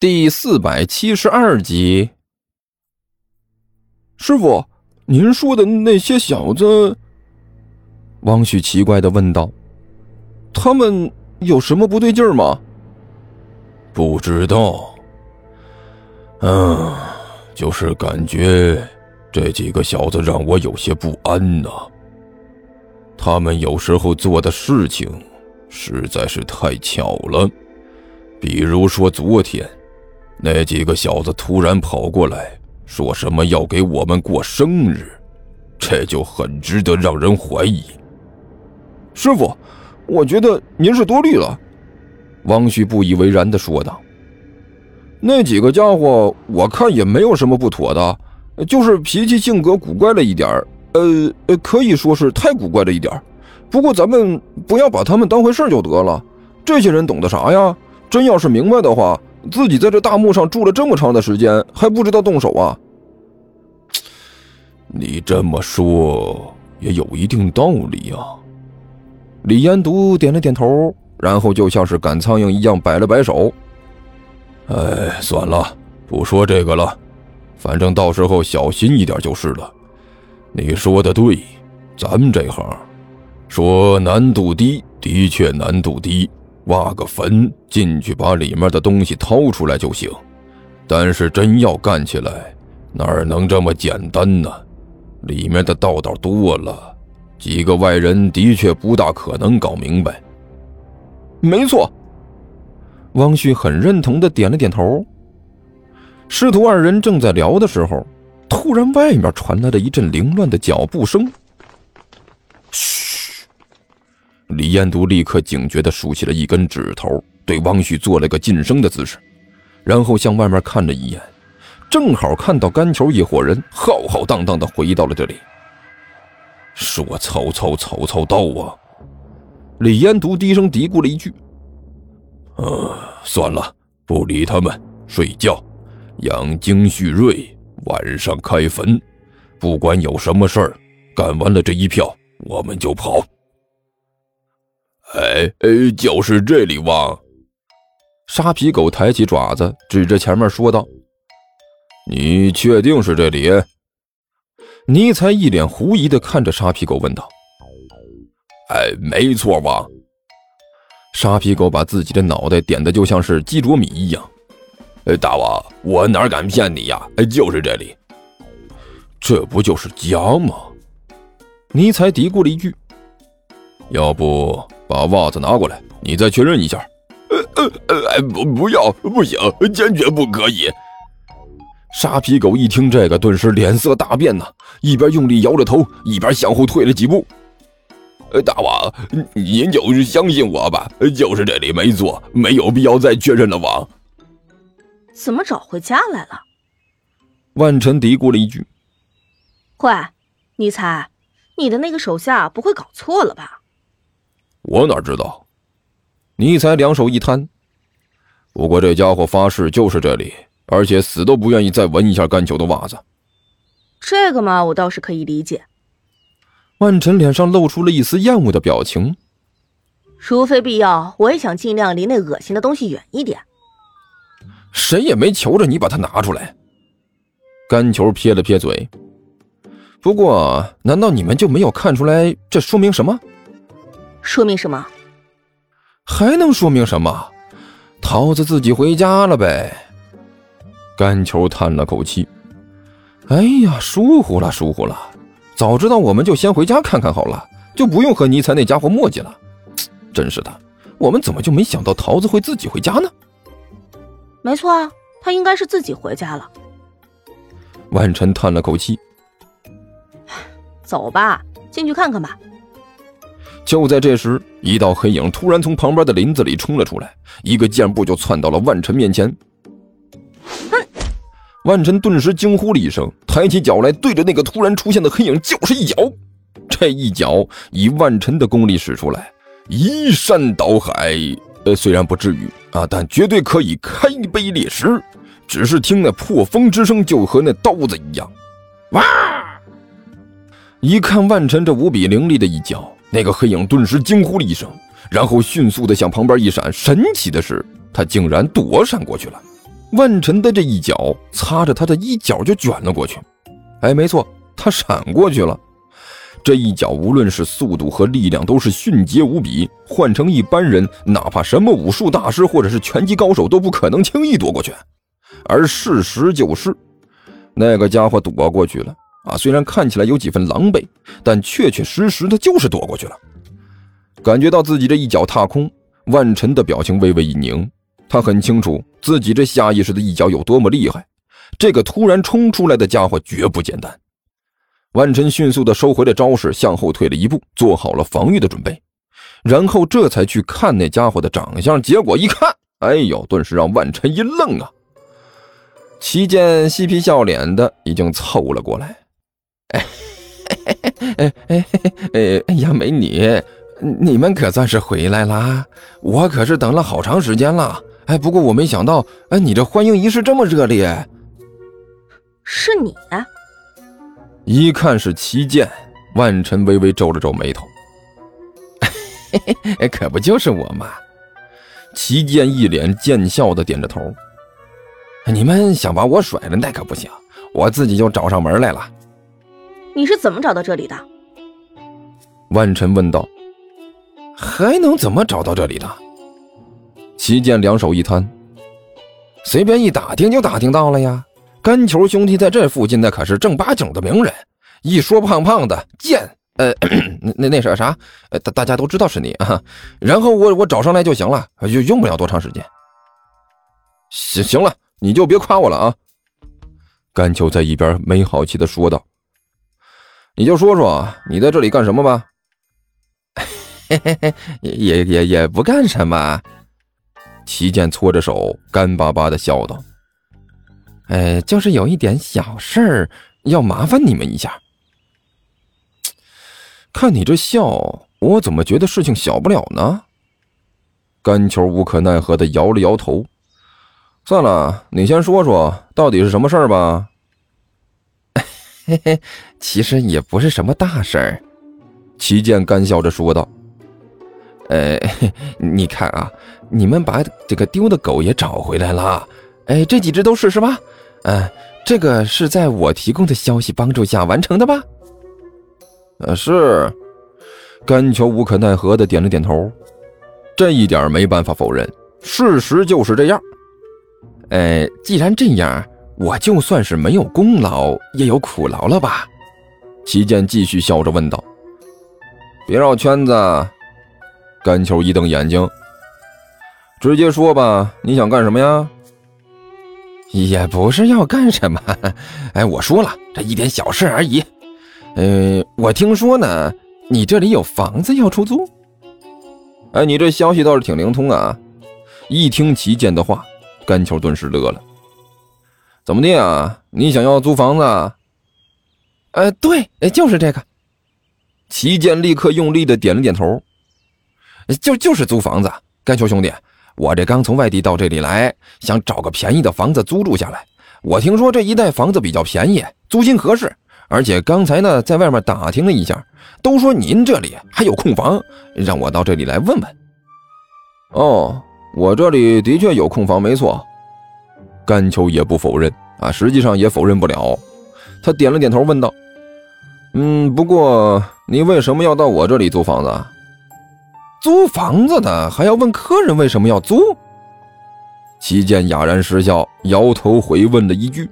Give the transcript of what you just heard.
第四百七十二集，师傅，您说的那些小子，汪旭奇怪的问道：“他们有什么不对劲吗？”不知道，嗯，就是感觉这几个小子让我有些不安呐。他们有时候做的事情实在是太巧了，比如说昨天。那几个小子突然跑过来，说什么要给我们过生日，这就很值得让人怀疑。师傅，我觉得您是多虑了。”汪旭不以为然的说道。“那几个家伙，我看也没有什么不妥的，就是脾气性格古怪了一点呃呃，可以说是太古怪了一点不过咱们不要把他们当回事就得了。这些人懂得啥呀？真要是明白的话。”自己在这大墓上住了这么长的时间，还不知道动手啊？你这么说也有一定道理啊。李延独点了点头，然后就像是赶苍蝇一样摆了摆手：“哎，算了，不说这个了，反正到时候小心一点就是了。你说的对，咱们这行说难度低，的确难度低。”挖个坟进去，把里面的东西掏出来就行。但是真要干起来，哪能这么简单呢？里面的道道多了，几个外人的确不大可能搞明白。没错，汪旭很认同的点了点头。师徒二人正在聊的时候，突然外面传来了一阵凌乱的脚步声。李彦都立刻警觉地竖起了一根指头，对汪旭做了个噤声的姿势，然后向外面看了一眼，正好看到甘球一伙人浩浩荡荡地回到了这里。说：“曹操，曹操到啊！”李彦都低声嘀咕了一句：“呃，算了，不理他们，睡觉，养精蓄锐，晚上开坟。不管有什么事儿，干完了这一票，我们就跑。”哎哎，就是这里汪！沙皮狗抬起爪子，指着前面说道：“你确定是这里？”尼才一脸狐疑的看着沙皮狗问道：“哎，没错吧！”沙皮狗把自己的脑袋点的就像是鸡啄米一样。“哎，大王，我哪敢骗你呀？哎，就是这里。这不就是家吗？”尼才嘀咕了一句：“要不……”把袜子拿过来，你再确认一下。呃呃呃，哎，不，不要，不行，坚决不可以。沙皮狗一听这个，顿时脸色大变呐，一边用力摇着头，一边向后退了几步。呃，大王，您就是相信我吧，就是这里没错，没有必要再确认了。王，怎么找回家来了？万晨嘀咕了一句：“喂，你猜，你的那个手下不会搞错了吧？”我哪知道？尼才两手一摊。不过这家伙发誓就是这里，而且死都不愿意再闻一下甘球的袜子。这个嘛，我倒是可以理解。万晨脸上露出了一丝厌恶的表情。除非必要，我也想尽量离那恶心的东西远一点。谁也没求着你把它拿出来。甘球撇了撇嘴。不过，难道你们就没有看出来这说明什么？说明什么？还能说明什么？桃子自己回家了呗。甘球叹了口气：“哎呀，疏忽了，疏忽了！早知道我们就先回家看看好了，就不用和尼才那家伙磨叽了。真是的，我们怎么就没想到桃子会自己回家呢？”没错啊，他应该是自己回家了。万晨叹了口气：“走吧，进去看看吧。”就在这时，一道黑影突然从旁边的林子里冲了出来，一个箭步就窜到了万晨面前。万晨顿时惊呼了一声，抬起脚来，对着那个突然出现的黑影就是一脚。这一脚以万晨的功力使出来，移山倒海，呃，虽然不至于啊，但绝对可以开碑裂石。只是听那破风之声，就和那刀子一样。哇！一看万晨这无比凌厉的一脚。那个黑影顿时惊呼了一声，然后迅速的向旁边一闪。神奇的是，他竟然躲闪过去了。万晨的这一脚擦着他的衣角就卷了过去。哎，没错，他闪过去了。这一脚无论是速度和力量都是迅捷无比，换成一般人，哪怕什么武术大师或者是拳击高手都不可能轻易躲过去。而事实就是，那个家伙躲过去了啊！虽然看起来有几分狼狈，但确确实实的就是躲过去了。感觉到自己这一脚踏空，万晨的表情微微一凝，他很清楚自己这下意识的一脚有多么厉害。这个突然冲出来的家伙绝不简单。万晨迅速的收回了招式，向后退了一步，做好了防御的准备，然后这才去看那家伙的长相。结果一看，哎呦，顿时让万晨一愣啊！齐健嬉皮笑脸的已经凑了过来，哎哎哎哎呀，美女，你们可算是回来啦！我可是等了好长时间了。哎，不过我没想到，哎，你这欢迎仪式这么热烈。是你？一看是齐剑，万晨微微皱了皱眉头。可不就是我吗？齐剑一脸贱笑的点着头。你们想把我甩了，那可不行，我自己就找上门来了。你是怎么找到这里的？万晨问道。还能怎么找到这里的？齐健两手一摊，随便一打听就打听到了呀。干球兄弟在这附近，那可是正八经的名人。一说胖胖的健，呃，那那那是啥？呃，大大家都知道是你啊。然后我我找上来就行了，就用不了多长时间。行行了，你就别夸我了啊。甘球在一边没好气的说道：“你就说说你在这里干什么吧。”也也也不干什么。齐健搓着手，干巴巴的笑道。哎，就是有一点小事儿，要麻烦你们一下。看你这笑，我怎么觉得事情小不了呢？干球无可奈何的摇了摇头。算了，你先说说到底是什么事儿吧。嘿嘿，其实也不是什么大事儿。齐健干笑着说道：“呃，你看啊，你们把这个丢的狗也找回来了。哎，这几只都是是吧？”嗯，这个是在我提供的消息帮助下完成的吧？呃，是。甘球无可奈何的点了点头，这一点没办法否认，事实就是这样。哎，既然这样，我就算是没有功劳，也有苦劳了吧？齐健继续笑着问道。别绕圈子。甘球一瞪眼睛，直接说吧，你想干什么呀？也不是要干什么，哎，我说了，这一点小事而已。呃，我听说呢，你这里有房子要出租。哎，你这消息倒是挺灵通啊！一听齐健的话，甘球顿时乐了。怎么的啊？你想要租房子？呃，对，就是这个。齐健立刻用力的点了点头。就就是租房子，甘球兄弟。我这刚从外地到这里来，想找个便宜的房子租住下来。我听说这一带房子比较便宜，租金合适，而且刚才呢在外面打听了一下，都说您这里还有空房，让我到这里来问问。哦，我这里的确有空房，没错。甘秋也不否认啊，实际上也否认不了。他点了点头，问道：“嗯，不过你为什么要到我这里租房子？”租房子的还要问客人为什么要租？齐健哑然失笑，摇头回问了一句：“